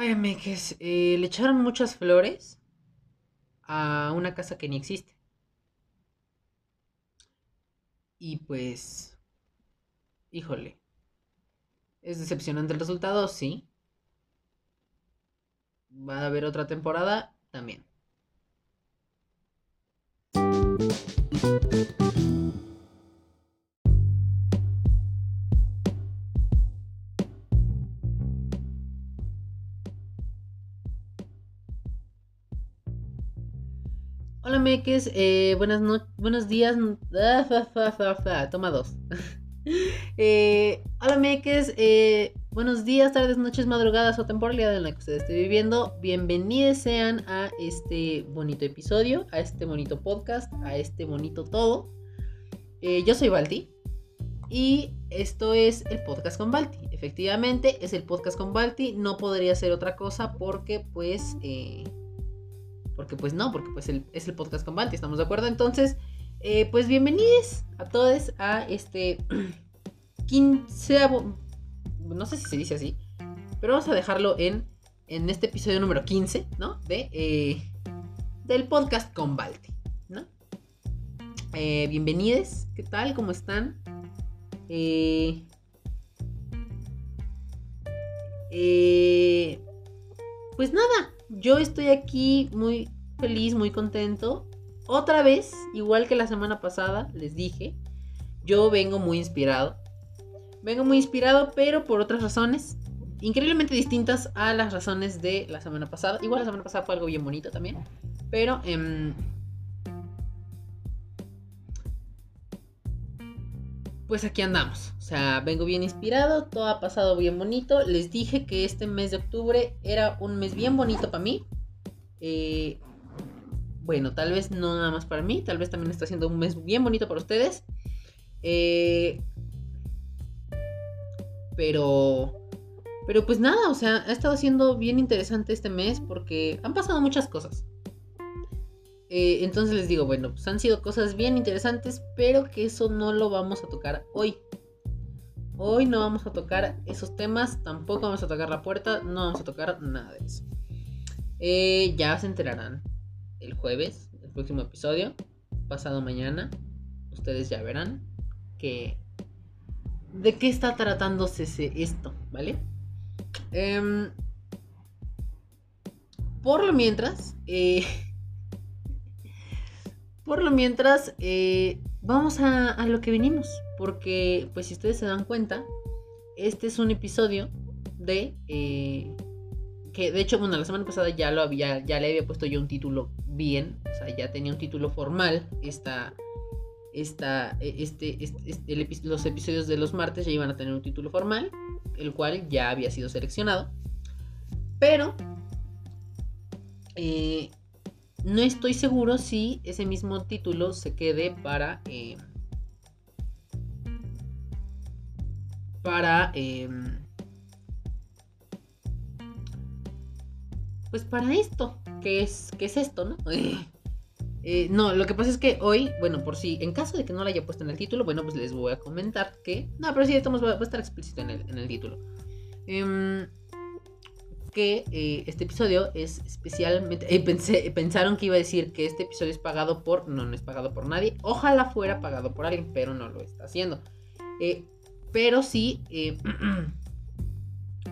Ay, Meques, eh, le echaron muchas flores a una casa que ni existe. Y pues, híjole, es decepcionante el resultado, sí. Va a haber otra temporada también. Hola Meques, eh, buenas no buenos días. Ah, toma dos. eh, hola Meques, eh, buenos días, tardes, noches, madrugadas o temporalidad en la que ustedes estén viviendo. Bienvenidos sean a este bonito episodio, a este bonito podcast, a este bonito todo. Eh, yo soy Balti y esto es el podcast con Balti. Efectivamente, es el podcast con Balti. No podría ser otra cosa porque pues... Porque pues no, porque pues es el podcast con Balti, ¿estamos de acuerdo? Entonces, eh, pues bienvenidos a todos a este quinceavo, no sé si se dice así, pero vamos a dejarlo en, en este episodio número 15, ¿no? De, eh, del podcast con Balti, ¿no? Eh, bienvenidos, ¿qué tal? ¿Cómo están? Eh, pues nada, yo estoy aquí muy feliz, muy contento. Otra vez, igual que la semana pasada, les dije, yo vengo muy inspirado. Vengo muy inspirado, pero por otras razones. Increíblemente distintas a las razones de la semana pasada. Igual la semana pasada fue algo bien bonito también. Pero... Eh, pues aquí andamos. O sea, vengo bien inspirado, todo ha pasado bien bonito. Les dije que este mes de octubre era un mes bien bonito para mí. Eh, bueno, tal vez no nada más para mí, tal vez también está siendo un mes bien bonito para ustedes. Eh, pero... Pero pues nada, o sea, ha estado siendo bien interesante este mes porque han pasado muchas cosas. Eh, entonces les digo, bueno, pues han sido cosas bien interesantes, pero que eso no lo vamos a tocar hoy. Hoy no vamos a tocar esos temas, tampoco vamos a tocar la puerta, no vamos a tocar nada de eso. Eh, ya se enterarán el jueves, el próximo episodio, pasado mañana. Ustedes ya verán que de qué está tratándose esto, ¿vale? Eh, por lo mientras, eh, por lo mientras, eh, vamos a, lo que venimos. Porque, pues si ustedes se dan cuenta, este es un episodio de... Eh, que de hecho, bueno, la semana pasada ya lo había, ya le había puesto yo un título bien. O sea, ya tenía un título formal. Esta, esta, este, este, este el, los episodios de los martes ya iban a tener un título formal. El cual ya había sido seleccionado. Pero... Eh, no estoy seguro si ese mismo título se quede para. Eh, para. Eh, pues para esto. ¿Qué es, qué es esto, no? Eh, no, lo que pasa es que hoy, bueno, por si, en caso de que no lo haya puesto en el título, bueno, pues les voy a comentar que. No, pero sí, estamos, va a estar explícito en el, en el título. Eh, eh, este episodio es especialmente... Eh, pensé, pensaron que iba a decir que este episodio es pagado por... No, no es pagado por nadie. Ojalá fuera pagado por alguien, pero no lo está haciendo. Eh, pero sí...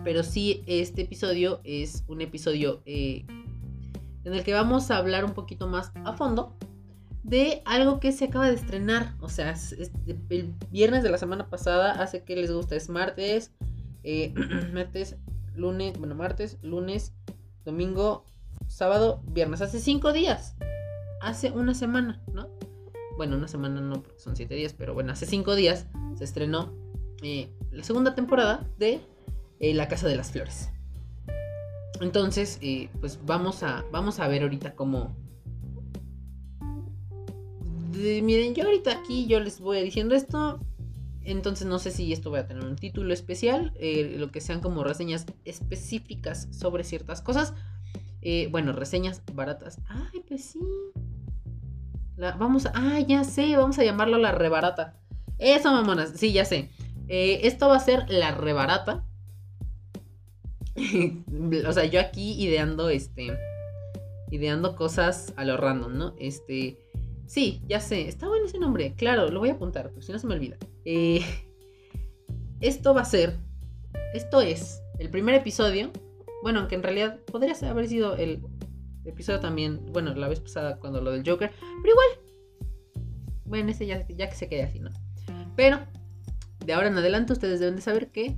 pero sí, este episodio es un episodio en el que vamos a hablar un poquito más a fondo de algo que se acaba de estrenar. O sea, el viernes de la semana pasada, hace que les guste, es martes. martes lunes, bueno, martes, lunes, domingo, sábado, viernes. Hace cinco días. Hace una semana, ¿no? Bueno, una semana no, porque son siete días, pero bueno, hace cinco días se estrenó eh, la segunda temporada de eh, La Casa de las Flores. Entonces, eh, pues vamos a, vamos a ver ahorita cómo... Miren, yo ahorita aquí yo les voy diciendo esto. Entonces no sé si esto va a tener un título especial, eh, lo que sean como reseñas específicas sobre ciertas cosas. Eh, bueno, reseñas baratas. Ay, pues sí. Vamos a... Ah, ya sé, vamos a llamarlo la rebarata. Eso, mamonas, sí, ya sé. Eh, esto va a ser la rebarata. o sea, yo aquí ideando, este, ideando cosas a lo random, ¿no? Este, sí, ya sé, está bueno ese nombre, claro, lo voy a apuntar, pues si no se me olvida. Eh, esto va a ser, esto es el primer episodio, bueno, aunque en realidad podría haber sido el episodio también, bueno, la vez pasada cuando lo del Joker, pero igual, bueno, ese ya, ya que se quede así, ¿no? Pero, de ahora en adelante ustedes deben de saber que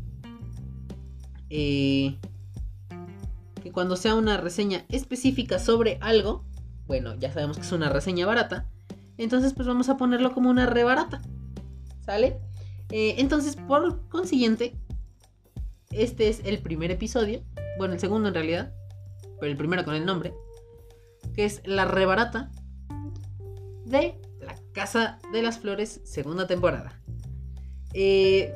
eh, que cuando sea una reseña específica sobre algo, bueno, ya sabemos que es una reseña barata, entonces pues vamos a ponerlo como una re barata, ¿sale? Eh, entonces, por consiguiente, este es el primer episodio, bueno, el segundo en realidad, pero el primero con el nombre, que es la rebarata de La Casa de las Flores, segunda temporada. Eh,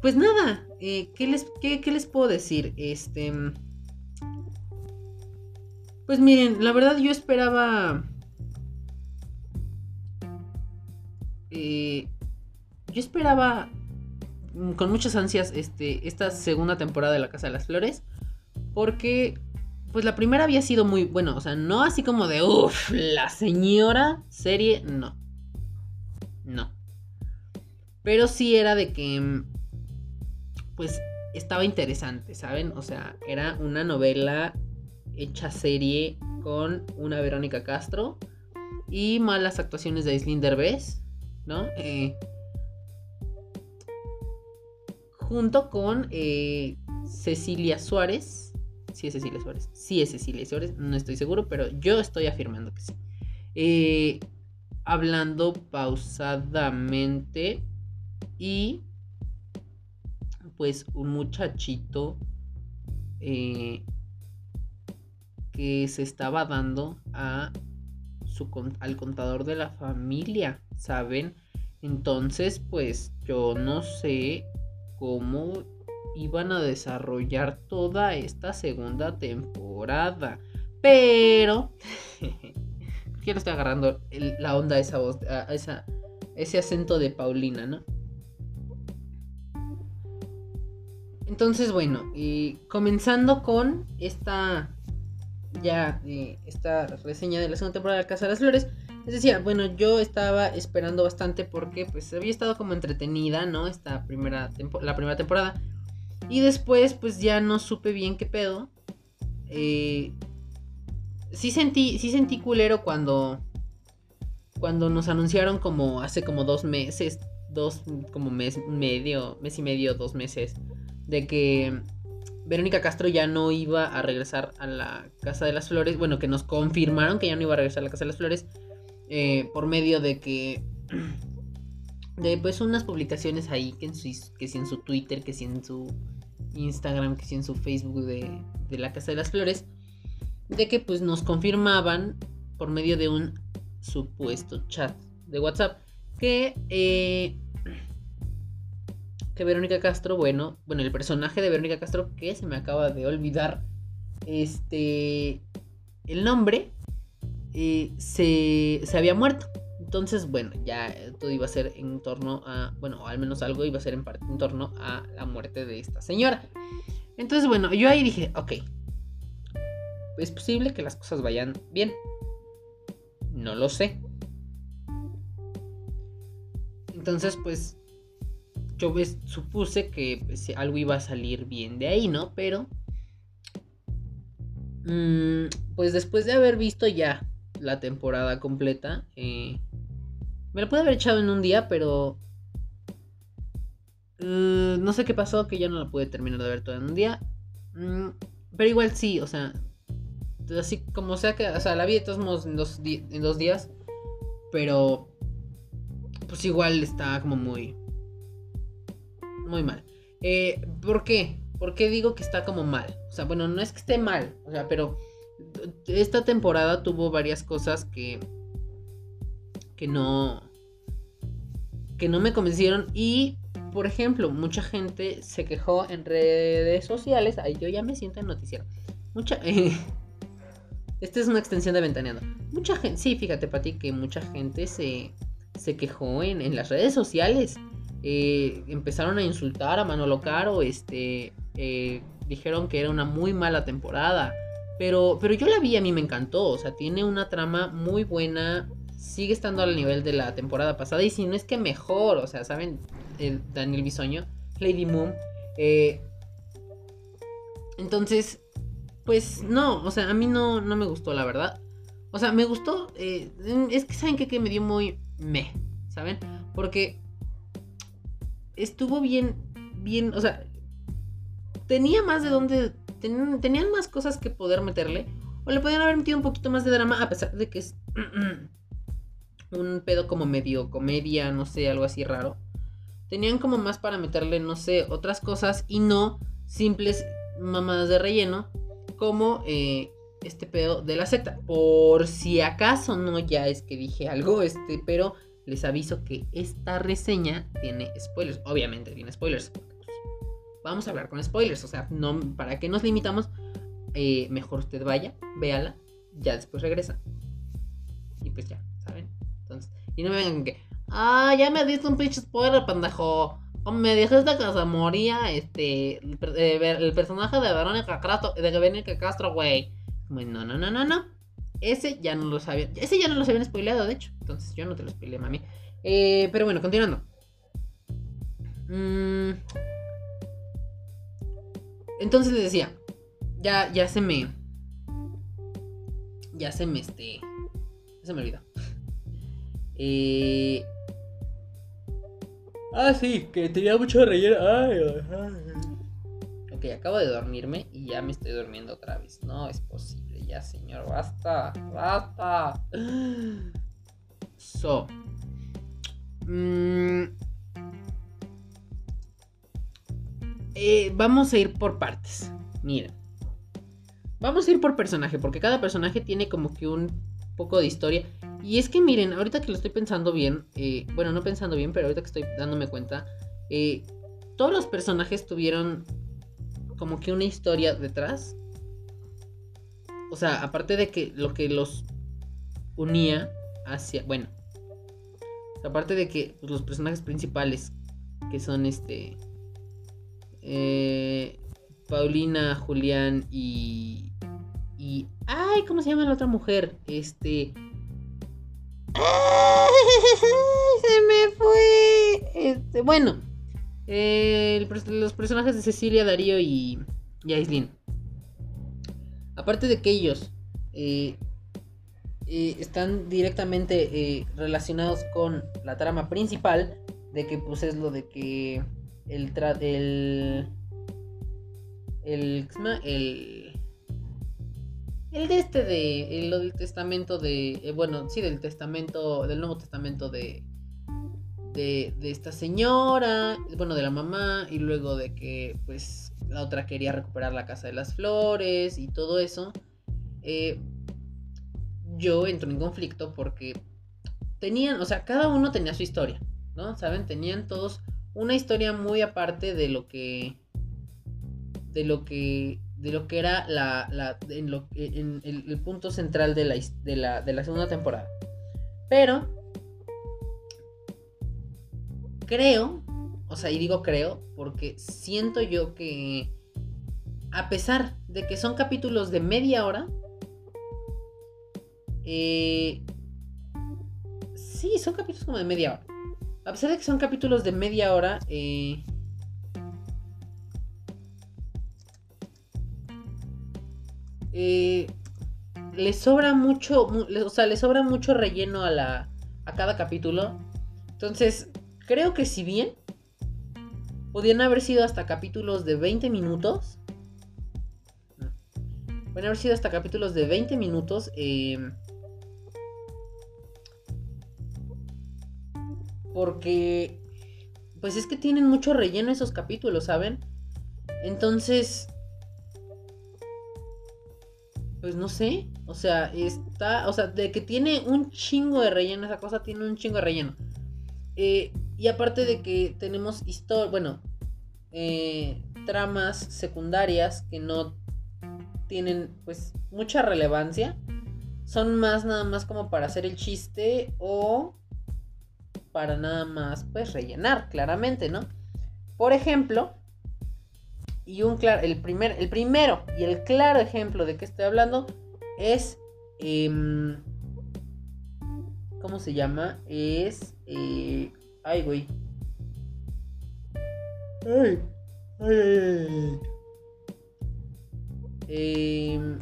pues nada, eh, ¿qué, les, qué, les puedo decir? Este. Pues miren, la verdad yo esperaba. Eh, yo esperaba mm, con muchas ansias este, esta segunda temporada de La Casa de las Flores. Porque, pues la primera había sido muy bueno. O sea, no así como de, uff, la señora serie, no. No. Pero sí era de que mm, pues estaba interesante, ¿saben? O sea, era una novela hecha serie con una Verónica Castro y malas actuaciones de Aislinn Derbez, ¿no? Eh, junto con eh, Cecilia Suárez. Sí es Cecilia Suárez. Sí es Cecilia Suárez, no estoy seguro, pero yo estoy afirmando que sí. Eh, hablando pausadamente y pues un muchachito eh, que se estaba dando a su, al contador de la familia, ¿saben? Entonces, pues yo no sé cómo iban a desarrollar toda esta segunda temporada. Pero... Quiero estoy agarrando la onda a esa voz, ese acento de Paulina, ¿no? Entonces, bueno, y comenzando con esta ya eh, esta reseña de la segunda temporada de Casa de las Flores. Les decía, bueno, yo estaba esperando bastante porque pues había estado como entretenida, ¿no? Esta primera la primera temporada. Y después pues ya no supe bien qué pedo. Eh, sí sentí, sí sentí culero cuando cuando nos anunciaron como hace como dos meses, dos como mes medio, mes y medio, dos meses de que Verónica Castro ya no iba a regresar a la Casa de las Flores. Bueno, que nos confirmaron que ya no iba a regresar a la Casa de las Flores. Eh, por medio de que. De pues unas publicaciones ahí. Que, en su, que si en su Twitter, que si en su Instagram, que si en su Facebook de, de la Casa de las Flores. De que pues nos confirmaban por medio de un supuesto chat de WhatsApp. Que eh, que Verónica Castro, bueno, bueno, el personaje de Verónica Castro, que se me acaba de olvidar, este, el nombre, eh, se, se había muerto. Entonces, bueno, ya todo iba a ser en torno a, bueno, al menos algo iba a ser en parte en torno a la muerte de esta señora. Entonces, bueno, yo ahí dije, ok, es posible que las cosas vayan bien. No lo sé. Entonces, pues yo supuse que pues, algo iba a salir bien de ahí, ¿no? Pero, mm, pues después de haber visto ya la temporada completa, eh, me la pude haber echado en un día, pero uh, no sé qué pasó, que ya no la pude terminar de ver toda en un día. Mm, pero igual sí, o sea, así como sea que, o sea, la vi de todos modos en dos, en dos días, pero pues igual está como muy muy mal. Eh, ¿Por qué? ¿Por qué digo que está como mal? O sea, bueno, no es que esté mal, o sea, pero esta temporada tuvo varias cosas que que no que no me convencieron y por ejemplo, mucha gente se quejó en redes sociales, ahí yo ya me siento en noticiero. Mucha Esta es una extensión de ventaneando. Mucha gente, sí, fíjate, Pati, que mucha gente se, se quejó en, en las redes sociales eh, empezaron a insultar a Manolo Caro, este, eh, dijeron que era una muy mala temporada. Pero, pero yo la vi, a mí me encantó. O sea, tiene una trama muy buena. Sigue estando al nivel de la temporada pasada. Y si no es que mejor. O sea, ¿saben? El Daniel Bisoño, Lady Moon. Eh, entonces, pues no. O sea, a mí no, no me gustó, la verdad. O sea, me gustó. Es que saben que, que me dio muy me. ¿Saben? Porque estuvo bien. Bien. O sea. Tenía más de dónde tenían más cosas que poder meterle. O le podían haber metido un poquito más de drama, a pesar de que es un pedo como medio comedia, no sé, algo así raro. Tenían como más para meterle, no sé, otras cosas y no simples mamadas de relleno, como eh, este pedo de la secta. Por si acaso no, ya es que dije algo, este, pero les aviso que esta reseña tiene spoilers. Obviamente tiene spoilers vamos a hablar con spoilers. O sea, no, ¿para qué nos limitamos? Eh, mejor usted vaya, véala, ya después regresa. Y pues ya, ¿saben? Entonces, y no me vengan que, ah, ya me diste un pinche spoiler, pendejo. Me dijiste que se moría este, el, eh, personaje de Verónica Castro, de Verónica Castro, güey. Bueno, no, no, no, no, no. Ese ya no lo sabía. Ese ya no lo habían spoileado, de hecho. Entonces yo no te lo spoileé, mami. Eh, pero bueno, continuando. Mmm entonces les decía, ya, ya se me. Ya se me este. Ya se me olvidó. Eh. Ah, sí, que tenía mucho relleno. Ay, Ok, acabo de dormirme y ya me estoy durmiendo otra vez. No es posible, señor, basta, basta. So. Mmm Eh, vamos a ir por partes. Miren. Vamos a ir por personaje, porque cada personaje tiene como que un poco de historia. Y es que miren, ahorita que lo estoy pensando bien, eh, bueno, no pensando bien, pero ahorita que estoy dándome cuenta, eh, todos los personajes tuvieron como que una historia detrás. O sea, aparte de que lo que los unía hacia, bueno, aparte de que los personajes principales, que son este, eh, Paulina, Julián y. Y. ¡Ay! ¿Cómo se llama la otra mujer? Este. Se me fue. Este, bueno. Eh, los personajes de Cecilia, Darío y. Y Aislinn. Aparte de que ellos. Eh, eh, están directamente relacionados con la trama principal. De que pues es lo de que el, el, el, el, el de este de, lo del testamento de, eh, bueno, sí, del testamento, del Nuevo Testamento de, de, de esta señora, bueno, de la mamá, y luego de que, pues, la otra quería recuperar la Casa de las Flores y todo eso. Eh, yo entro en conflicto porque tenían, o sea, cada uno tenía su historia, ¿no? ¿Saben? Tenían todos una historia muy aparte de lo que de lo que de lo que era la, la en, lo, el, punto central de la, de la segunda temporada pero creo o sea y digo creo porque siento yo que a pesar de que son capítulos de media hora eh, sí son capítulos como de media hora a pesar de que son capítulos de media hora, eh, eh, le sobra mucho, o sea, le sobra mucho relleno a, la, a cada capítulo. Entonces, creo que si bien podían haber sido hasta capítulos de 20 minutos, pueden haber sido hasta capítulos de 20 minutos, eh, Porque, pues es que tienen mucho relleno esos capítulos, ¿saben? Entonces, pues no sé, o sea, está, o sea, de que tiene un chingo de relleno, esa cosa tiene un chingo de relleno. Eh, y aparte de que tenemos historia, bueno, eh, tramas secundarias que no tienen pues mucha relevancia, son más nada más como para hacer el chiste o para nada más pues rellenar claramente, ¿no? Por ejemplo, y un claro, el, primer, el primero y el claro ejemplo de que estoy hablando es... Em, ¿Cómo se llama? Es... Eh, ay, güey. Ay, ay, ay, em,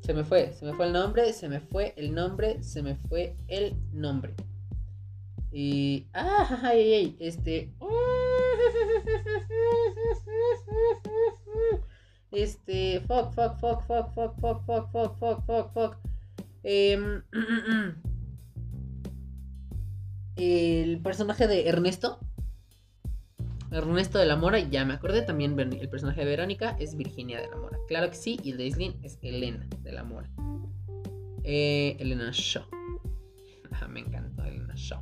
se me fue, se me fue el nombre, se me fue el nombre, se me fue el nombre. Y. ¡Ah! ¡Ay, ay, ay! Este. Este. Fuck, fuck, fuck, fuck, fuck, fuck, fuck, fuck, fuck, fuck, fuck. El personaje de Ernesto. Ernesto de la Mora, ya me acordé. También el personaje de Verónica es Virginia de la Mora. Claro que sí. Y el de Islin es Elena de la Mora. Eh, Elena Shaw. me encantó Elena Shaw.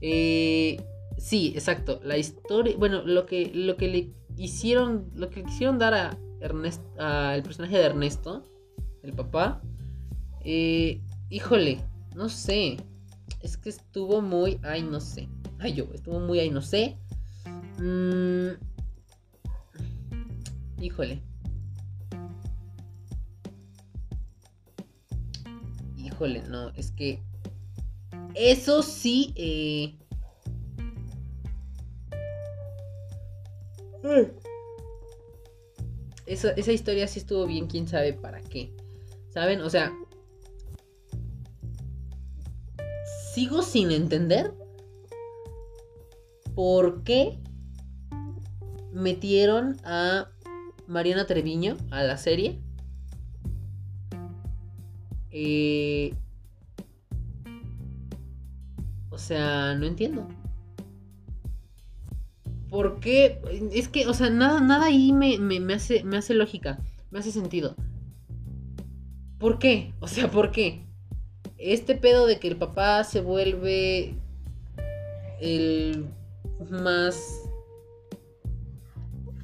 Eh, sí, exacto. La historia. Bueno, lo que, lo que le hicieron. Lo que quisieron dar a Ernesto. al personaje de Ernesto. El papá. Eh, híjole. No sé. Es que estuvo muy. Ay, no sé. Ay, yo. Estuvo muy. Ay, no sé. Mm, híjole. Híjole, no. Es que eso sí. Eh... esa historia sí estuvo bien, quién sabe para qué. ¿Saben? O sea. Sigo sin entender por qué metieron a Mariana Treviño a la serie. Eh, o sea, no entiendo. ¿Por qué? Es que, o sea, nada, nada ahí me, hace, me hace lógica, me hace sentido. ¿Por qué? O sea, ¿por qué? Este pedo de que el papá se vuelve el más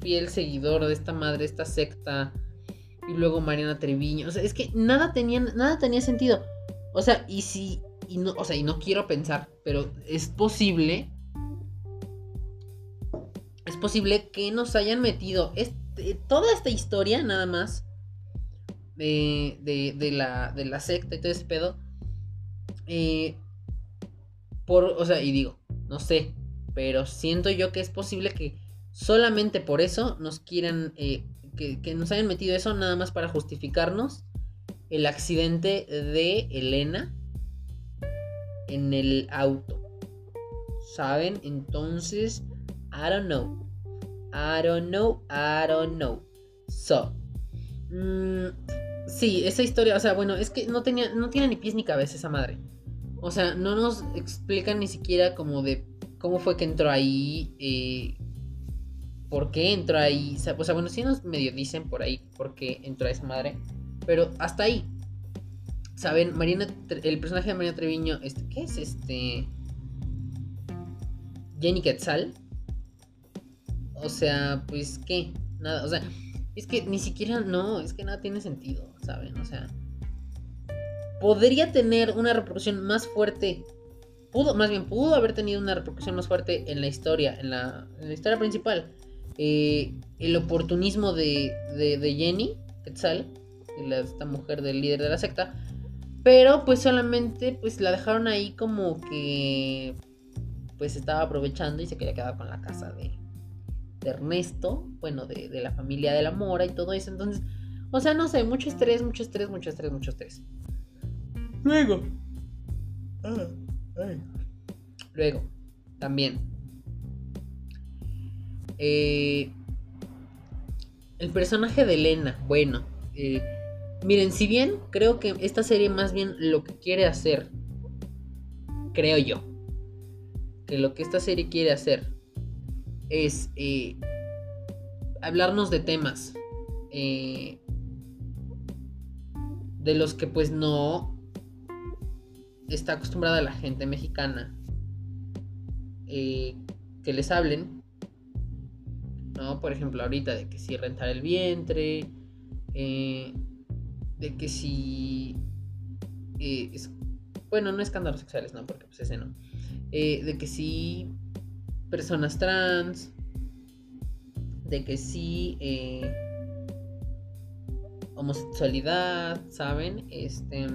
fiel seguidor de esta madre, esta secta, y luego Mariana Treviño. O sea, es que nada tenía, nada tenía sentido. O sea, y si y no, o sea, y no quiero pensar, pero es posible. Es posible que nos hayan metido este, toda esta historia, nada más. De, de, la, de la secta y todo ese pedo. Eh, por, o sea, y digo, no sé. Pero siento yo que es posible que solamente por eso nos quieran. Eh, que, nos hayan metido eso nada más para justificarnos el accidente de Elena en el auto. ¿Saben? Entonces, I don't know. I don't know, I don't know. So, mm, sí, esa historia, o sea, bueno, es que no tenía, no tiene ni pies ni cabeza esa madre. O sea, no nos explican ni siquiera como de cómo fue que entró ahí, eh, por qué entró ahí. O sea, bueno, sí nos medio dicen por ahí por qué entró esa madre, pero hasta ahí. ¿Saben? Marina, el personaje de Marina Treviño, este, ¿qué es este? Jenny Quetzal. O sea, pues, ¿qué? Nada, o sea, es que ni siquiera, no, es que nada tiene sentido, ¿saben? O sea, podría tener una repercusión más fuerte. Pudo, más bien, pudo haber tenido una repercusión más fuerte en la historia, en la, historia principal. Eh, el oportunismo de, de, de Jenny Quetzal, esta mujer del líder de la secta, pero pues solamente pues la dejaron ahí como que pues estaba aprovechando y se quería quedar con la casa de, Ernesto, bueno, de, la familia de la Mora y todo eso. Entonces, o sea, no sé, mucho estrés, mucho estrés, mucho estrés, mucho estrés. Luego. Ah, Luego, también. Eh, el personaje de Elena, bueno, eh, Miren, si bien creo que esta serie más bien lo que quiere hacer, creo yo, que lo que esta serie quiere hacer es eh, hablarnos de temas eh, de los que pues no está acostumbrada la gente mexicana eh, que les hablen, ¿no? Por ejemplo, ahorita de que si rentar el vientre, de que si... Eh, bueno, no escándalos sexuales, no, porque pues ese no. Eh, de que si personas trans, de que sí eh, homosexualidad, ¿saben? Este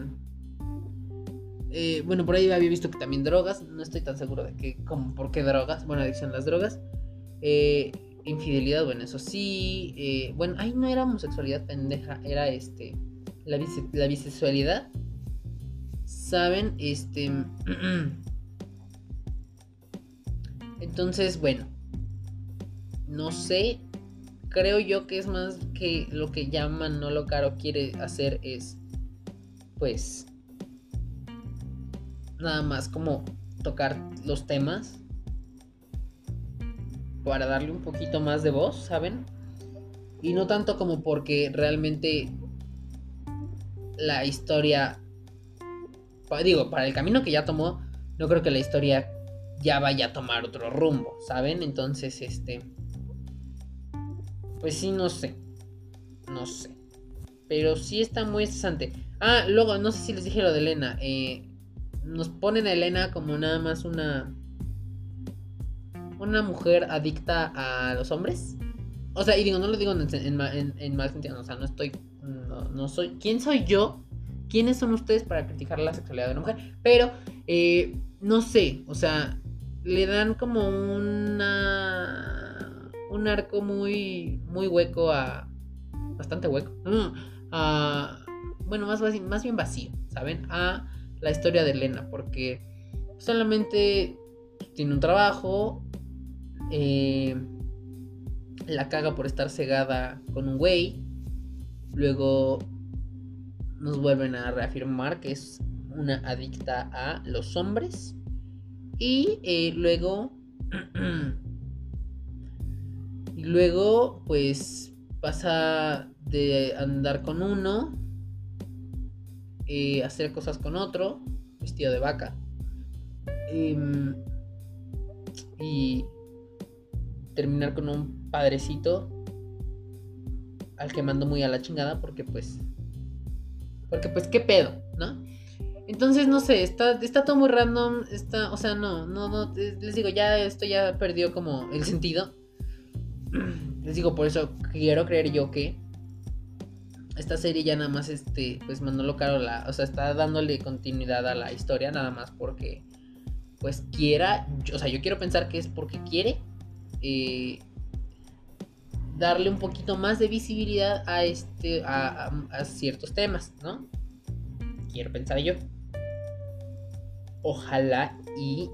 eh, bueno, por ahí había visto que también drogas, no estoy tan seguro de que, como, por qué drogas, bueno, adicción a las drogas. Eh, infidelidad, bueno, eso sí. Eh, bueno, ahí no era homosexualidad pendeja, era este. La, la bisexualidad. ¿Saben? Este. Entonces, bueno. No sé. Creo yo que es más que lo que llaman no lo caro quiere hacer es. Pues. Nada más como tocar los temas para darle un poquito más de voz, ¿saben? Y no tanto como porque realmente la historia, digo, para el camino que ya tomó, no creo que la historia ya vaya a tomar otro rumbo, ¿saben? Entonces, este, pues sí, no sé, no sé, pero sí está muy estresante. Ah, luego, no sé si les dije lo de Elena, eh, nos ponen a Elena como nada más una una mujer adicta a los hombres. O sea, y digo, no lo digo en, en, mal sentido, o sea, no estoy, no, soy, ¿quién soy yo? ¿Quiénes son ustedes para criticar la sexualidad de una mujer? Pero, eh, no sé, o sea, le dan como una, un arco muy, muy hueco a, bastante hueco, a, bueno, más, más bien vacío, ¿saben? A la historia de Elena, porque solamente tiene un trabajo, eh, la caga por estar cegada con un güey. Luego nos vuelven a reafirmar que es una adicta a los hombres. Y eh, luego... luego pues pasa de andar con uno, hacer cosas con otro, vestido de vaca. Y terminar con un padrecito al que mando muy a la chingada porque pues porque pues qué pedo, ¿no? Entonces no sé, está está todo muy random, está, o sea, no, no no les digo, ya esto ya perdió como el sentido. Les digo, por eso quiero creer yo que esta serie ya nada más este pues Manolo Caro la, o sea, está dándole continuidad a la historia nada más porque pues quiera, o sea, yo quiero pensar que es porque quiere eh, darle un poquito más de visibilidad a, este, a, ciertos temas, ¿no? Quiero pensar yo. Ojalá y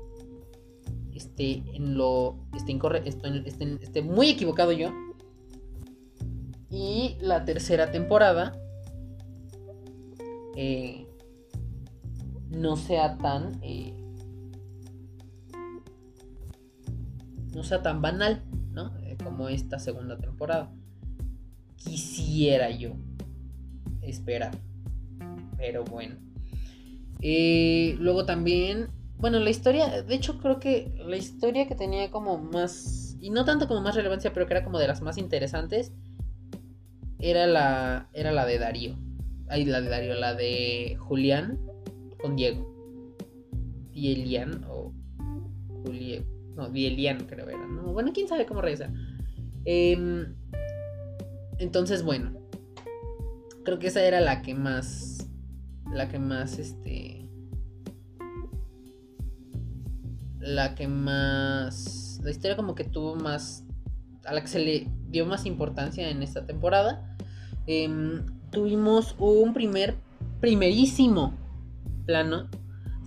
esté en lo esté incorrecto, esté, muy equivocado yo. Y la tercera temporada eh, no sea tan eh, no sea tan banal, ¿no? Eh, como esta segunda temporada. Quisiera yo esperar. Pero bueno. Luego también, bueno, la historia, de hecho creo que la historia que tenía como más, y no tanto como más relevancia, pero que era como de las más interesantes, era la, era la de Darío. Ay, la de Darío, la de Julián con Diego. Y Elian o Julián no, Dielian creo era, ¿no? Bueno, quién sabe cómo reza. Em, entonces, bueno. Creo que esa era la que más. La que más, este. La que más. La historia como que tuvo más. A la que se le dio más importancia en esta temporada. Em, tuvimos un primer. Primerísimo plano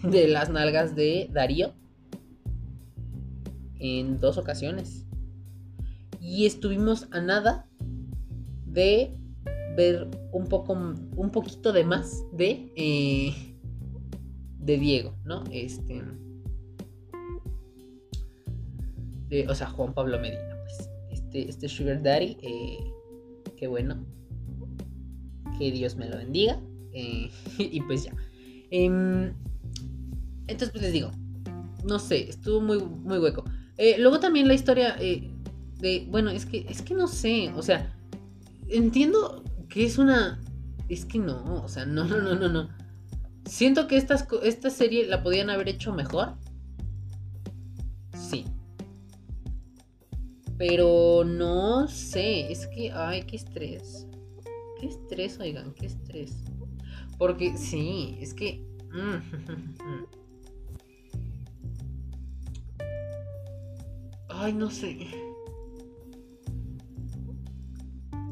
de las nalgas de Darío en dos ocasiones. Y estuvimos a nada de ver un poco, un poquito de más de, eh, de Diego, ¿no? Este, de, o sea, Juan Pablo Medina, pues, este, este Sugar Daddy, eh, qué bueno, que Dios me lo bendiga, eh, y pues ya. Em, entonces, pues les digo, no sé, estuvo muy, muy hueco. Eh, luego también la historia eh, de, bueno, es que, es que no sé, o sea, entiendo que es una, es que no, o sea, no, no, no, no, no. Siento que esta serie la podían haber hecho mejor. Sí. Pero no sé, es que, ay, qué estrés. Qué estrés, oigan, qué estrés. Porque sí, es que... Ay, no sé.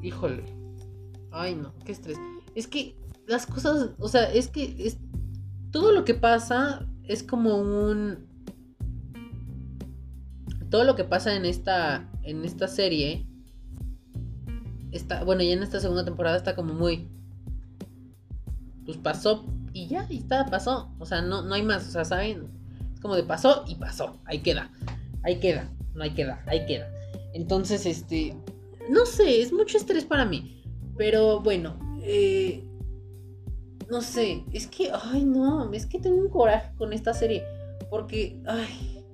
Híjole. Ay, no, qué estrés. Es que las cosas, o sea, es que es, todo lo que pasa es como un... Todo lo que pasa en esta, en esta serie, está, bueno, ya en esta segunda temporada está como muy... Pues pasó y ya, y está, pasó. O sea, no, no hay más, o sea, ¿saben? Es como de pasó y pasó. Ahí queda, ahí queda, no hay queda, ahí queda. Entonces, este... No sé, es mucho estrés para mí. Pero bueno, eh, no sé, es que, ay no, es que tengo un coraje con esta serie. Porque, ay.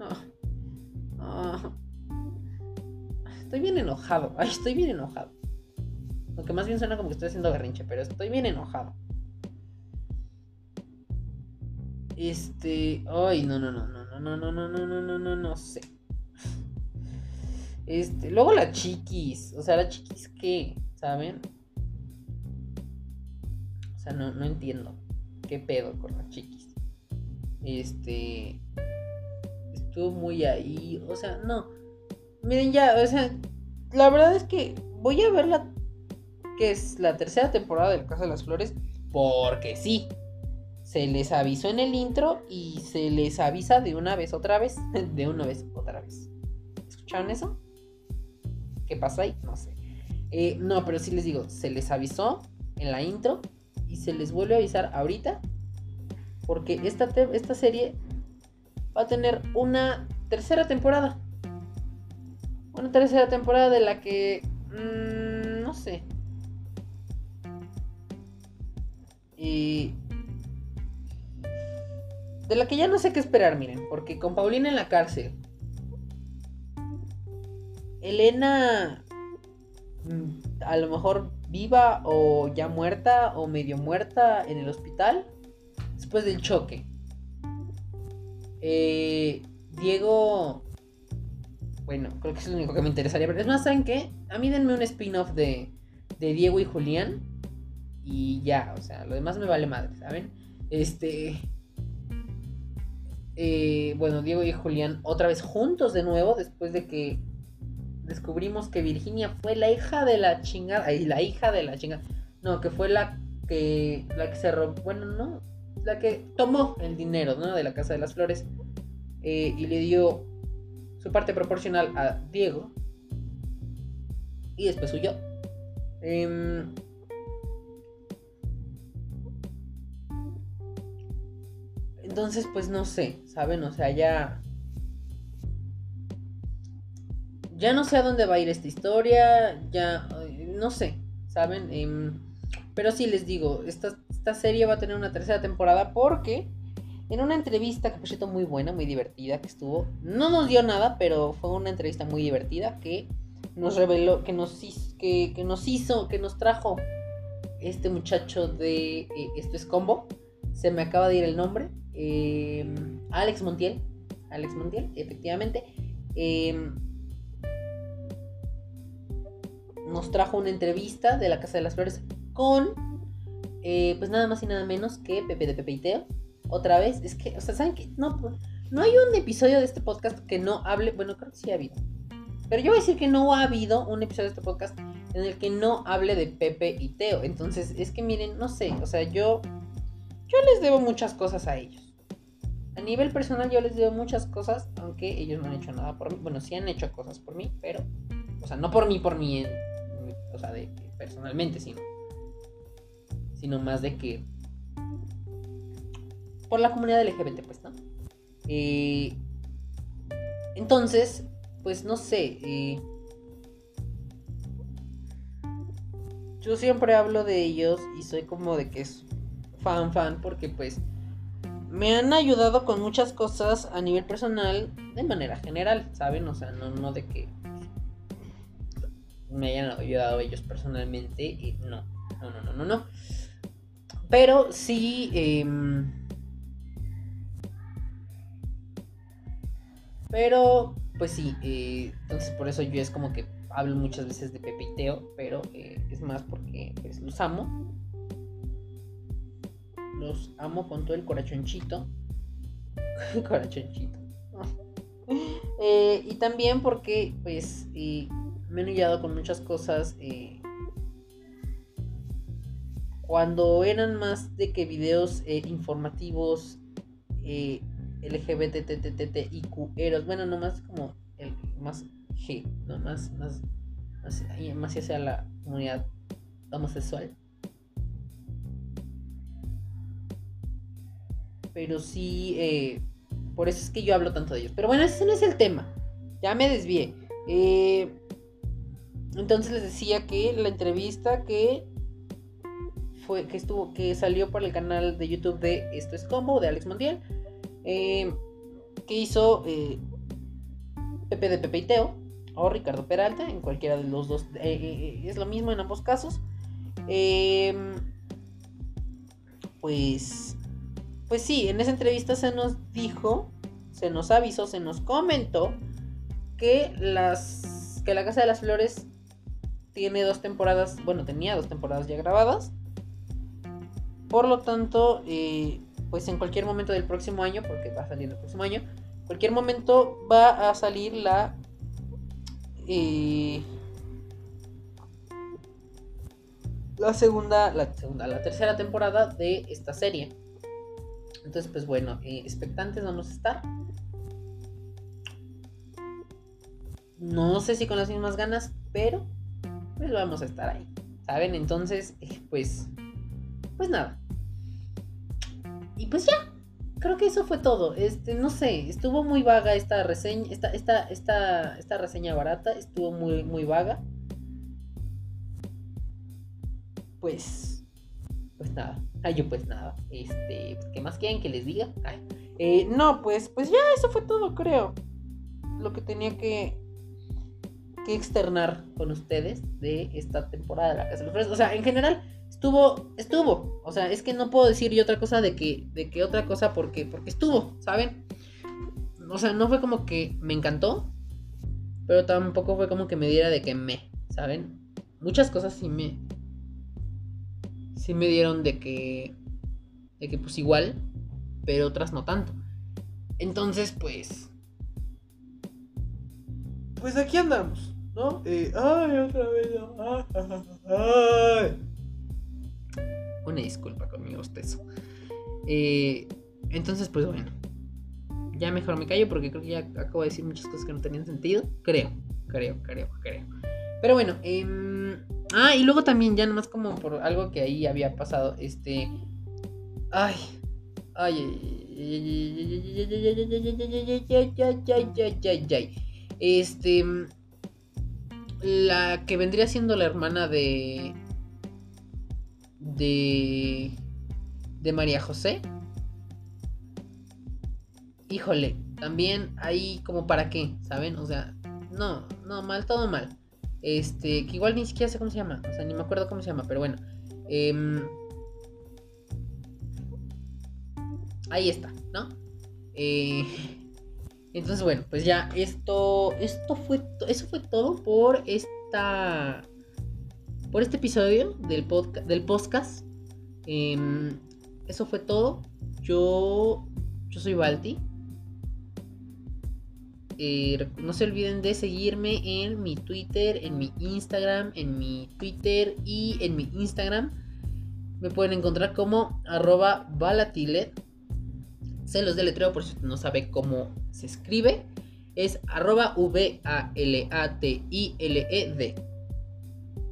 Ah, ah, estoy bien enojado, ay, estoy bien enojado. Aunque más bien suena como que estoy haciendo berrinche, pero estoy bien enojado. Este, ay, no, no, no, no, no, no, no, no, no, no, no, no, no sé. Este, luego la chiquis, o sea, la chiquis qué, ¿saben? O sea, no, no entiendo qué pedo con la chiquis. Este, estuvo muy ahí, o sea, no. Miren ya, o sea, la verdad es que voy a ver la que es la tercera temporada del Casa de las Flores porque sí. Se les avisó en el intro y se les avisa de una vez otra vez, de una vez otra vez. ¿Escucharon eso? ¿Qué pasa ahí? No sé. Eh, no, pero sí les digo, se les avisó en la intro y se les vuelve a avisar ahorita. Porque esta, esta serie va a tener una tercera temporada. Una tercera temporada de la que... Mmm, no sé. Y... De la que ya no sé qué esperar, miren. Porque con Paulina en la cárcel Elena mm, a lo mejor viva o ya muerta o medio muerta en el hospital después del choque. Eh, Diego, bueno, creo que es lo único que me interesaría. Pero es más, ¿saben qué? A mí denme un spin-off de, de Diego y Julián y ya, o sea, lo demás me vale madre, ¿saben? Este... Eh, bueno, Diego y Julián otra vez juntos de nuevo después de que descubrimos que Virginia fue la hija de la chingada. Y la hija de la chingada. No, que fue la que. La que se robó. Bueno, no. La que tomó el dinero, ¿no? De la Casa de las Flores. Eh, y le dio su parte proporcional a Diego. Y después huyó. Em, entonces, pues no sé, ¿saben? O sea, ya ya no sé a dónde va a ir esta historia, ya no sé, ¿saben? Em, pero sí les digo, esta, esta, serie va a tener una tercera temporada porque en una entrevista que por cierto muy buena, muy divertida que estuvo, no nos dio nada, pero fue una entrevista muy divertida que nos reveló, que nos, hizo, que nos trajo este muchacho de eh, Esto es Combo, se me acaba de ir el nombre, em, Alex Montiel, Alex Montiel, efectivamente. Eh, nos trajo una entrevista de la Casa de las Flores con, eh, pues nada más y nada menos que Pepe de Pepe y Teo. Otra vez, es que, o sea, ¿saben qué? No, no hay un episodio de este podcast que no hable, bueno, creo que sí ha habido. Pero yo voy a decir que no ha habido un episodio de este podcast en el que no hable de Pepe y Teo. Entonces, es que miren, no sé, o sea, yo, yo les debo muchas cosas a ellos. A nivel personal yo les debo muchas cosas, aunque ellos no han hecho nada por mí. Bueno, sí han hecho cosas por mí, pero, o sea, no por mí, por mí, o sea, de personalmente, sino, sino más de que por la comunidad LGBT, pues, ¿no? Eh, entonces, pues no sé. Eh, yo siempre hablo de ellos y soy como de que es fan, fan, porque pues me han ayudado con muchas cosas a nivel personal de manera general, ¿saben? O sea, no, no de que me hayan ayudado ellos personalmente. Y no, no, no, no, no, no. Pero sí... Em, pero pues sí, eh, entonces por eso yo es como que hablo muchas veces de Pepe y Teo, pero eh, es más porque pues, los amo. Los amo con todo el corachonchito. corachonchito. Eh, y también porque pues me han ayudado con muchas cosas. cuando eran más de que videos informativos LGBTTTIQ eros, bueno, nomás como el más G, no más, más, más, más hacia la comunidad homosexual. Pero sí, eh, por eso es que yo hablo tanto de ellos. Pero bueno, ese no es el tema. Ya me desvié. Eh, entonces les decía que la entrevista que fue que estuvo que salió por el canal de YouTube de Esto es Combo de Alex Montiel eh, que hizo eh, Pepe de Pepe y Teo o Ricardo Peralta, en cualquiera de los dos, eh, es lo mismo en ambos casos. Em, pues, pues sí, en esa entrevista se nos dijo, se nos avisó, se nos comentó que las que la Casa de las Flores tiene dos temporadas, bueno, tenía dos temporadas ya grabadas. Por lo tanto, pues en cualquier momento del próximo año, porque va salir el próximo año, cualquier momento va a salir la... Eh, la segunda, la segunda, la tercera temporada de esta serie. Entonces, pues bueno, eh, expectantes vamos a estar. No sé si con las mismas ganas, pero pues vamos a estar ahí. ¿Saben? Entonces, eh, pues, pues nada. Y pues ya, creo que eso fue todo. Este, no sé, estuvo muy vaga esta reseña, esta, esta, esta, esta reseña barata, estuvo muy, muy vaga. Pues, pues nada. Ay, yo pues nada. Este, ¿qué más quieren que les diga? Eh, no, pues, pues ya eso fue todo, creo. Lo que tenía que, que externar con ustedes de esta temporada de la Casa de los Flores. O sea, en general, estuvo, estuvo. O sea, es que no puedo decir yo otra cosa de que, de que otra cosa porque, porque estuvo, ¿saben? O sea, no fue como que me encantó, pero tampoco fue como que me diera de que me, ¿saben? Muchas cosas sí me, sí me dieron de que, de que pues igual, pero otras no tanto. Entonces, pues, pues aquí andamos, ¿no? Eh, ay, otra vez, ay. Una disculpa con mi. Eh, entonces, pues bueno. Ya mejor me callo porque creo que ya acabo de decir muchas cosas que no tenían sentido. Creo, creo, creo, creo. Pero bueno, eh, ah, y luego también, ya nomás como por algo que ahí había pasado, este. Ay, ay, este. La que vendría siendo la hermana de de, de María José. Híjole, también ahí como para qué, ¿saben? O sea, no, no, mal, todo mal. Este, que igual ni siquiera sé cómo se llama, o sea, ni me acuerdo cómo se llama, pero bueno. Em, ahí está, ¿no? Eh, entonces, bueno, pues ya esto, esto fue, eso fue todo por esta por este episodio del, podcast. Em, eso fue todo. Yo, yo soy Balti. Eh, no se olviden de seguirme en mi Twitter, en mi Instagram, en mi Twitter y en mi Instagram. Me pueden encontrar como arroba. Se los deletreo por si usted no sabe cómo se escribe. Es arroba V-A-L-A-T-I-L-E-D.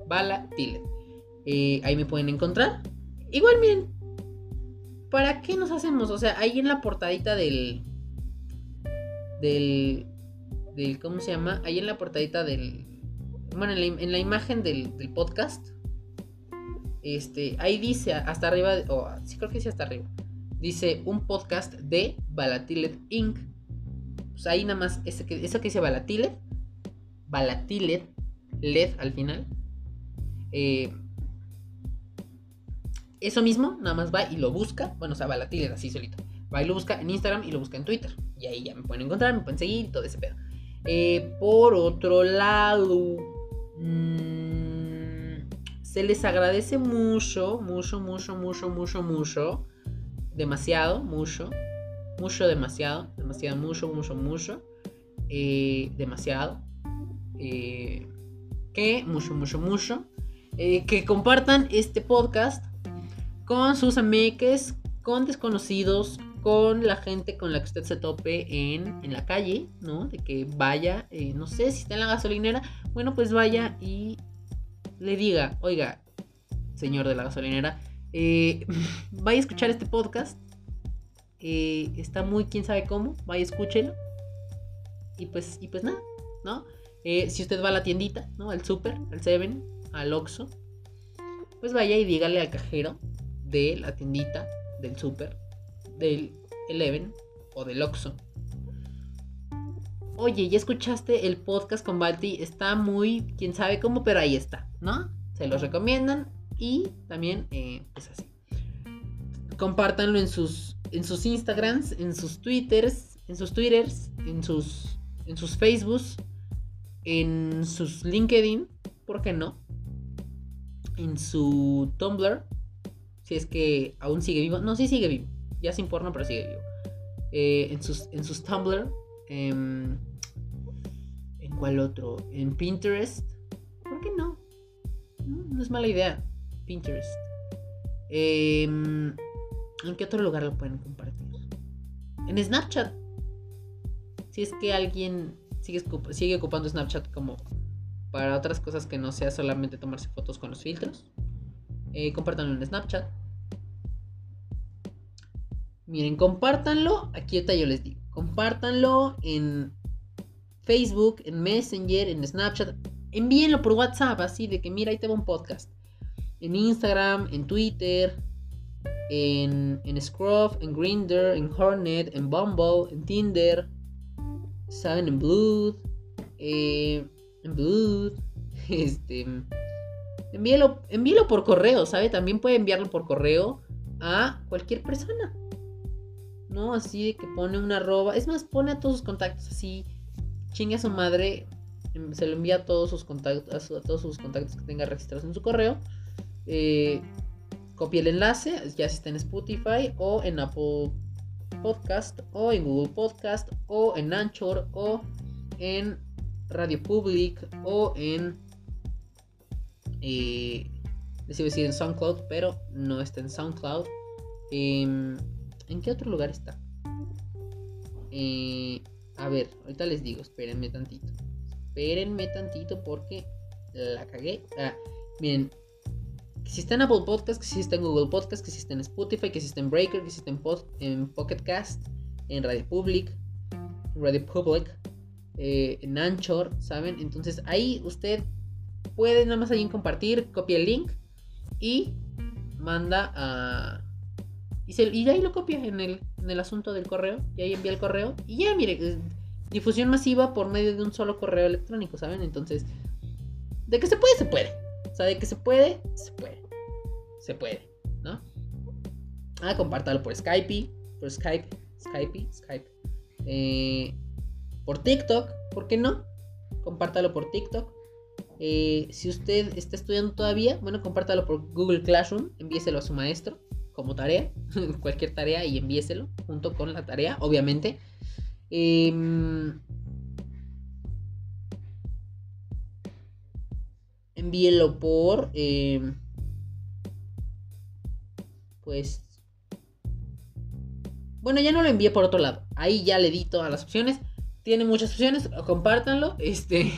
Bala Tile. Eh, ahí me pueden encontrar. Igual, miren, ¿para qué nos hacemos? O sea, ahí en la portadita del. Del. ¿Cómo se llama? Ahí en la portadita del. Bueno, en la, imagen del, podcast. Este, ahí dice hasta arriba, o sí creo que dice hasta arriba. Dice un podcast de Balatilet Inc. Pues ahí nada más, eso que, eso que dice Balatilet, Balatilet, LED al final, eh, eso mismo, nada más va y lo busca. Bueno, o sea, va la tile así solito. Va y lo busca en Instagram y lo busca en Twitter. Y ahí ya me pueden encontrar, me pueden seguir y todo ese pedo. Eh, por otro lado, mm, se les agradece mucho, mucho, mucho, mucho, mucho, mucho. Demasiado, mucho. Mucho, demasiado. Demasiado, mucho, mucho, mucho. Eh, demasiado. Eh, que, mucho, mucho, mucho. Que compartan este podcast con sus amigues, con desconocidos, con la gente con la que usted se tope en, en la calle, ¿no? De que vaya, eh, no sé si está en la gasolinera, bueno, pues vaya y le diga, oiga, señor de la gasolinera, eh, vaya a escuchar este podcast. Eh, está muy quién sabe cómo, vaya, escúchelo. Y pues, y pues nada, ¿no? si usted va a la tiendita, ¿no? Al super, al Seven, al Oxxo, pues vaya y dígale al cajero de la tiendita del super del Eleven o del Oxxo. Oye, ¿ya escuchaste el podcast con Balti? Está muy, quién sabe cómo, pero ahí está, ¿no? Se los recomiendan y también, eh, pues así. Compártanlo en sus, en sus Instagrams, en sus Twitters, en sus Twitters, en sus, en sus Facebooks, en sus LinkedIn, ¿por qué no? En su Tumblr, si es que aún sigue vivo. No, sí sigue vivo ya sin porno, pero sigue vivo. Eh, en, sus, en sus Tumblr. ¿En cuál otro? En Pinterest. ¿Por qué no? No, es mala idea. Pinterest. Em, ¿En qué otro lugar lo pueden compartir? En Snapchat. Si es que alguien sigue, sigue ocupando Snapchat como para otras cosas que no sea solamente tomarse fotos con los filtros. Eh, compártanlo en Snapchat. Miren, compártanlo. Aquí ahorita yo les digo. Compártanlo en Facebook, en Messenger, en Snapchat. Envíenlo por WhatsApp, así de que mira, ahí te va un podcast. En Instagram, en Twitter, en, en en Grinder, en Hornet, en Bumble, en Tinder, ¿saben? En Blue, eh, este. Envíelo, envíelo por correo, ¿sabe? También puede enviarlo por correo a cualquier persona. ¿no? Así de que pone una arroba. Es más, pone a todos sus contactos así. Chingue a su madre. Em, se lo envía a todos sus contactos, a, todos sus contactos que tenga registrados en su correo. Eh, copia el enlace, ya si está en Spotify o en Apple Podcast o en Google Podcast o en Anchor o en Radio Public o en eh, les iba en SoundCloud, pero no está en SoundCloud. Eh, ¿En qué otro lugar está? Eh, a ver, ahorita les digo, espérenme tantito. Espérenme tantito porque la cagué. Ah, miren, que si en Apple Podcast, que si en Google Podcast, que si en Spotify, que si en Breaker, que si en, en Pocket Cast, en Radio Public, Radio Public, eh, en Anchor, ¿saben? Entonces ahí usted puede nada más ahí en compartir, copia el link y manda a y, y ahí lo copia en el, en el asunto del correo. Y ahí envía el correo. Y ya, mire, difusión masiva por medio de un solo correo electrónico, ¿saben? Entonces, de que se puede, se puede. O sea, de que se puede, se puede. Se puede, ¿no? Ah, compártalo por Skype, por Skype, Skype, Skype. Eh, por TikTok, ¿por qué no? Compártalo por TikTok. Eh, si usted está estudiando todavía, bueno, compártalo por Google Classroom, envíeselo a su maestro como tarea, cualquier tarea y envíeselo junto con la tarea, obviamente. Em, envíelo por... Em, pues... Bueno, ya no lo envié por otro lado. Ahí ya le di todas las opciones. Tiene muchas opciones. Compártanlo. Este...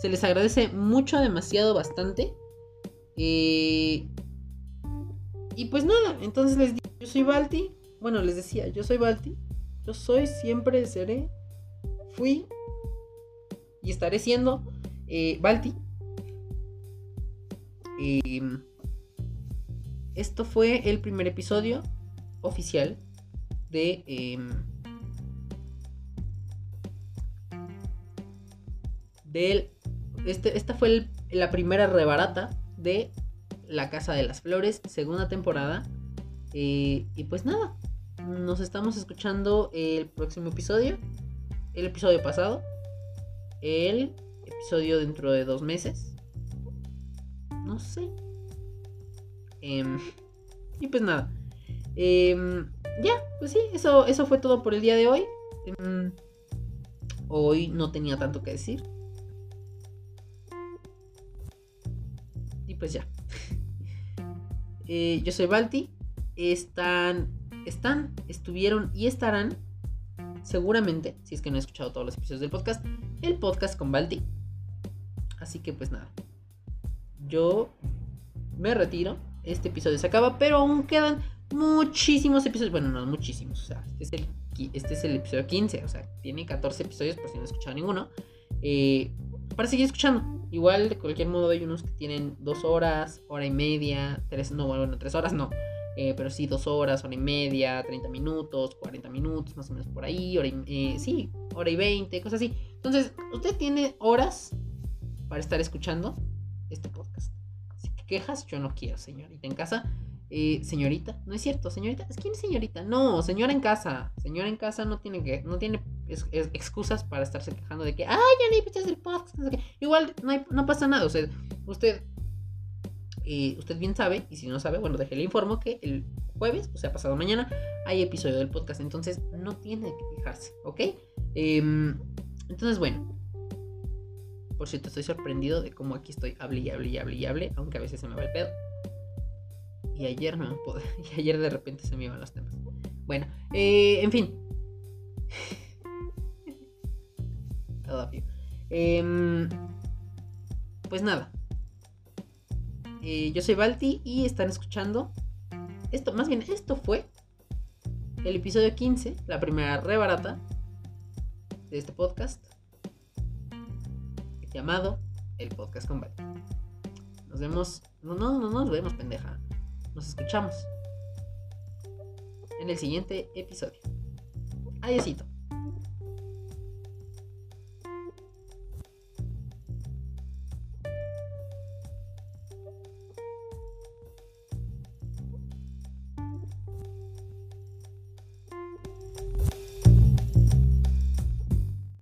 Se les agradece mucho, demasiado, bastante. Eh, y pues nada, entonces les digo, yo soy Balti. Bueno, les decía, yo soy Balti. Yo soy, siempre seré, fui y estaré siendo eh, Balti. Em, esto fue el primer episodio oficial de... del, este, esta fue la primera rebarata de la Casa de las Flores, segunda temporada. Eh, y pues nada, nos estamos escuchando el próximo episodio, el episodio pasado. el episodio dentro de dos meses. No sé. Em, y pues nada. Em, ya, pues sí, eso, eso fue todo por el día de hoy. Em, hoy no tenía tanto que decir. Pues ya. Eh, yo soy Balti. Están, están, estuvieron y estarán, seguramente, si es que no he escuchado todos los episodios del podcast, el podcast con Balti. Así que pues nada. Yo me retiro. Este episodio se acaba, pero aún quedan muchísimos episodios. Bueno, no muchísimos. O sea, este es el, este episodio 15. O sea, tiene 14 episodios por si no he escuchado ninguno. Eh, para seguir escuchando. Igual, de cualquier modo, hay unos que tienen dos horas, hora y media, tres, no, bueno, tres horas no. Eh, pero sí, dos horas, hora y media, 30 minutos, 40 minutos, más o menos por ahí, hora y, eh, sí, hora y 20, cosas así. Entonces, usted tiene horas para estar escuchando este podcast. Si te quejas, yo no quiero, señorita en casa. Eh, señorita, no es cierto, señorita, ¿es quién es señorita? No, señora en casa. Señora en casa no tiene que, no tiene excusas para estarse quejando de que, ay, ya ni escuchas el podcast. Igual no, no, pasa nada. O sea, usted, eh, usted bien sabe, y si no sabe, bueno, déjele informo que el jueves, o sea, pasado mañana, hay episodio del podcast. Entonces, no tiene que quejarse, ¿ok? Em, entonces, bueno. Por cierto, estoy sorprendido de cómo aquí estoy, hable y hable y hable y hable, aunque a veces se me va el pedo. Y ayer no pude. Y ayer de repente se me iban los temas. Bueno, eh, en fin. Em, pues nada. Eh, yo soy Balti y están escuchando. Esto, más bien, esto fue el episodio 15, la primera re barata de este podcast. Llamado El Podcast con Balti. Nos vemos. No, no, no nos vemos, pendeja. Nos escuchamos en el siguiente episodio. Adiósito.